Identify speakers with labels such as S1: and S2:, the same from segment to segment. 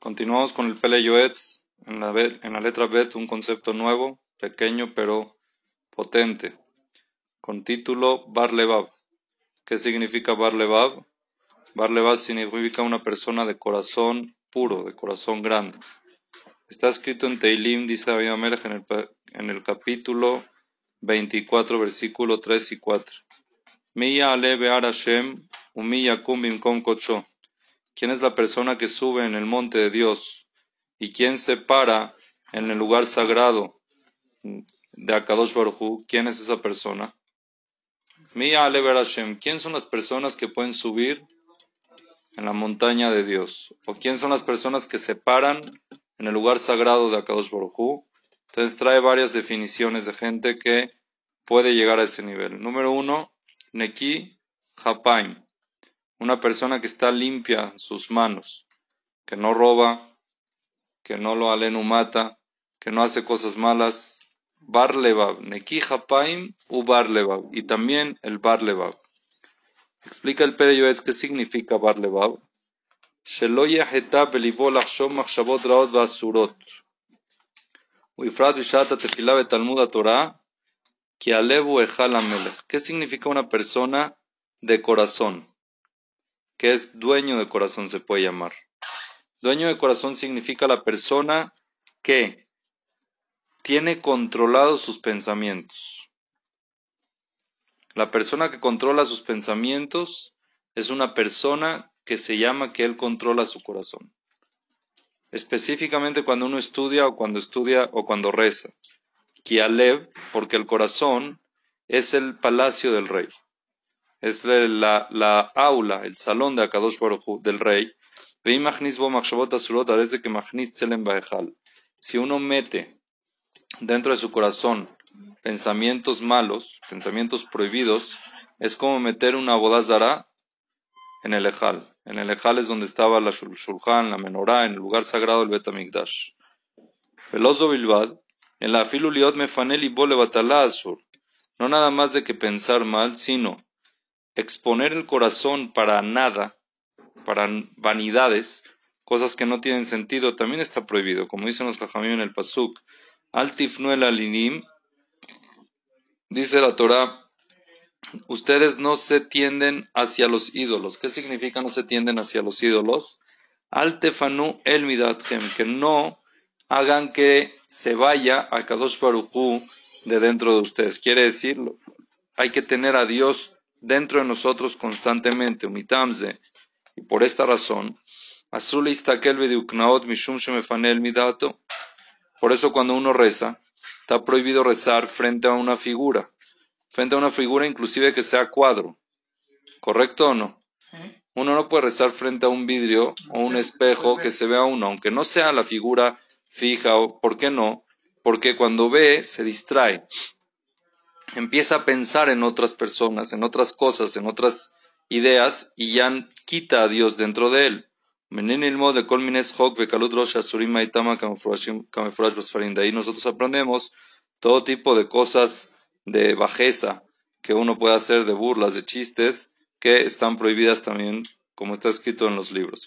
S1: Continuamos con el Pele Yoetz, en la, en la letra Bet, un concepto nuevo, pequeño pero potente, con título Bar Levav. ¿Qué significa Bar Levav? Bar Levav significa una persona de corazón puro, de corazón grande. Está escrito en Teilim, dice David Amelech, en el, en el capítulo 24, versículo 3 y 4. Miya ale be'ar umiya. ¿Quién es la persona que sube en el monte de Dios? ¿Y quién se para en el lugar sagrado de Akadosh Baruj ¿Quién es esa persona? Mia Alever Hashem. ¿Quién son las personas que pueden subir en la montaña de Dios? ¿O quién son las personas que se paran en el lugar sagrado de Akadosh Baruj Entonces trae varias definiciones de gente que puede llegar a ese nivel. Número uno, Neki Hapaim una persona que está limpia sus manos, que no roba, que no lo alenu mata, que no hace cosas malas, barlevab, nekija paim u barlevab, y también el barlevab. Explica el Pereyoetz qué significa barlevab. Sheloya heta belibol achshom machshavot raot vasurot. Uifrat vishata tefilah betalmud haTorah. ¿Qué significa una persona de corazón? Que es dueño de corazón, se puede llamar. Dueño de corazón significa la persona que tiene controlados sus pensamientos. La persona que controla sus pensamientos es una persona que se llama que él controla su corazón. Específicamente cuando uno estudia o cuando estudia o cuando reza. Kialev, porque el corazón es el palacio del rey es la, la aula, el salón de Akadosh del rey. Si uno mete dentro de su corazón pensamientos malos, pensamientos prohibidos, es como meter una bodazara en el Ejal. En el Ejal es donde estaba la Shulchan, la menorá, en el lugar sagrado del Betamigdash. Veloso Bilbad, en la filuliot mefanel y bole No nada más de que pensar mal, sino exponer el corazón para nada, para vanidades, cosas que no tienen sentido, también está prohibido, como dicen los jajamim en el pasuk. Altifnuel alinim, dice la Torah, ustedes no se tienden hacia los ídolos. ¿Qué significa no se tienden hacia los ídolos? Altefanu el midathem, que no hagan que se vaya a Kadosh Baruchu de dentro de ustedes. Quiere decirlo, hay que tener a Dios dentro de nosotros constantemente, umitamze, y por esta razón, por eso cuando uno reza, está prohibido rezar frente a una figura, frente a una figura inclusive que sea cuadro, ¿correcto o no? Uno no puede rezar frente a un vidrio o un espejo que se vea uno, aunque no sea la figura fija, o ¿por qué no? Porque cuando ve se distrae empieza a pensar en otras personas, en otras cosas, en otras ideas y ya quita a Dios dentro de él. De ahí nosotros aprendemos todo tipo de cosas de bajeza que uno puede hacer, de burlas, de chistes, que están prohibidas también, como está escrito en los libros.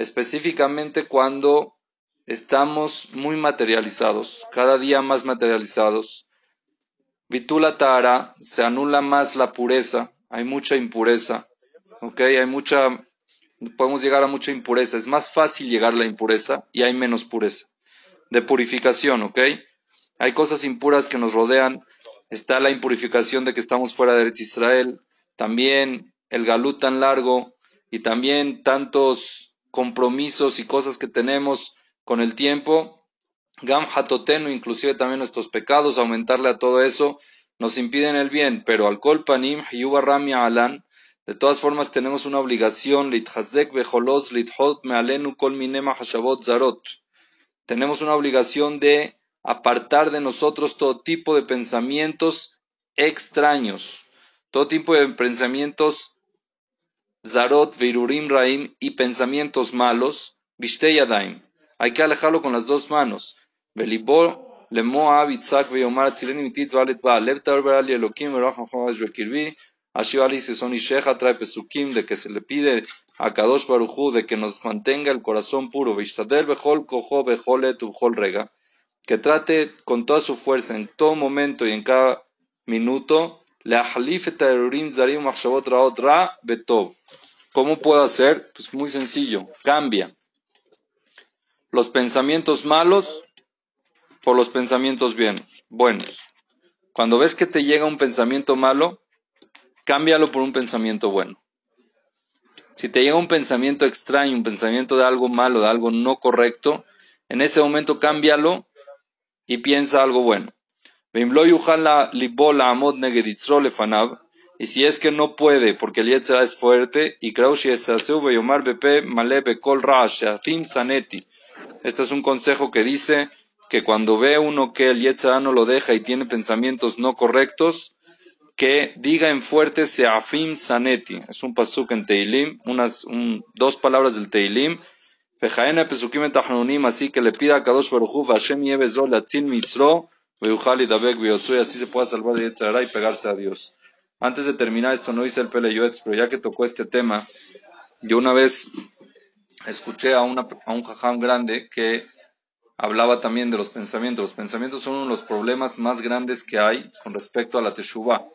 S1: específicamente cuando estamos muy materializados, cada día más materializados. Vitula Tahara, se anula más la pureza, hay mucha impureza, ¿ok? Hay mucha, podemos llegar a mucha impureza, es más fácil llegar a la impureza y hay menos pureza. De purificación, ¿ok? Hay cosas impuras que nos rodean, está la impurificación de que estamos fuera de Israel, también el galú tan largo y también tantos compromisos y cosas que tenemos con el tiempo, Gam Hatotenu, inclusive también nuestros pecados, aumentarle a todo eso, nos impiden el bien, pero al Panim, Ramia Alan, De todas formas, tenemos una obligación, Tenemos una obligación de apartar de nosotros todo tipo de pensamientos extraños, todo tipo de pensamientos zarot, veirurim raim y pensamientos malos, yadaim. Hay que alejarlo con las dos manos. Ashivalis son Isheja trae pesukim de que se le pide a Kadosh Baruchu de que nos mantenga el corazón puro, Vishtadel Bechol Kojo Bejolet Ubjol Rega, que trate con toda su fuerza en todo momento y en cada minuto, ¿Cómo puedo hacer? Pues muy sencillo, cambia los pensamientos malos por los pensamientos bien, buenos. Cuando ves que te llega un pensamiento malo, cámbialo por un pensamiento bueno. Si te llega un pensamiento extraño, un pensamiento de algo malo, de algo no correcto, en ese momento cámbialo y piensa algo bueno. Y si es que no puede, porque el Yetzirah es fuerte, y. Este es un consejo que dice que cuando ve uno que el Yetzirah no lo deja y tiene pensamientos no correctos, que diga en fuerte Seafim Saneti. Es un pasuk en Teilim, unas dos palabras del Teilim. Fejaena pesukim así que le pida a Kadosh Baruchu, Vashem Yebezo, Latzin Mitzro, y así se pueda salvar de y pegarse a Dios. Antes de terminar esto, no hice el Pele pero ya que tocó este tema, yo una vez escuché a, una, a un jajam grande que hablaba también de los pensamientos. Los pensamientos son uno de los problemas más grandes que hay con respecto a la teshuva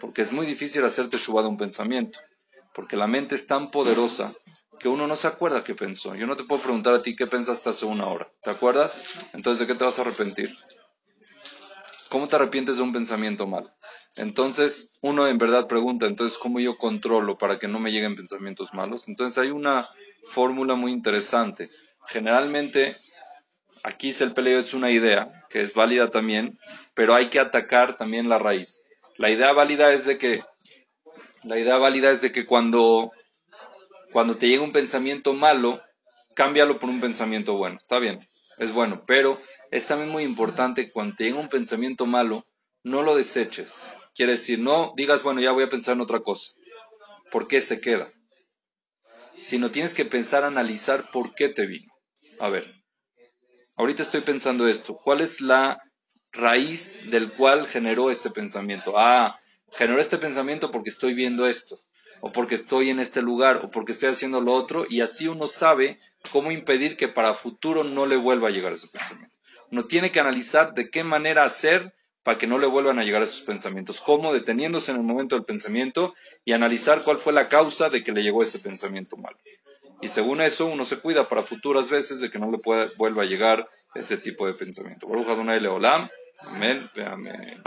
S1: porque es muy difícil hacer teshuva de un pensamiento, porque la mente es tan poderosa que uno no se acuerda qué pensó. Yo no te puedo preguntar a ti qué pensaste hace una hora. ¿Te acuerdas? Entonces, ¿de qué te vas a arrepentir? ¿Cómo te arrepientes de un pensamiento mal? Entonces, uno en verdad pregunta, entonces, ¿cómo yo controlo para que no me lleguen pensamientos malos? Entonces, hay una fórmula muy interesante. Generalmente, aquí es el peleo es una idea que es válida también, pero hay que atacar también la raíz. La idea válida es de que la idea válida es de que cuando, cuando te llega un pensamiento malo, cámbialo por un pensamiento bueno. Está bien, es bueno, pero es también muy importante que cuando te un pensamiento malo, no lo deseches. Quiere decir, no digas, bueno, ya voy a pensar en otra cosa. ¿Por qué se queda? Sino tienes que pensar, analizar por qué te vino. A ver, ahorita estoy pensando esto. ¿Cuál es la raíz del cual generó este pensamiento. Ah, generó este pensamiento porque estoy viendo esto, o porque estoy en este lugar, o porque estoy haciendo lo otro, y así uno sabe cómo impedir que para futuro no le vuelva a llegar ese pensamiento. Uno tiene que analizar de qué manera hacer para que no le vuelvan a llegar esos pensamientos, cómo deteniéndose en el momento del pensamiento y analizar cuál fue la causa de que le llegó ese pensamiento malo. Y según eso, uno se cuida para futuras veces de que no le vuelva a llegar ese tipo de pensamiento. Baruch Adonai Leolam. Amén. Amén.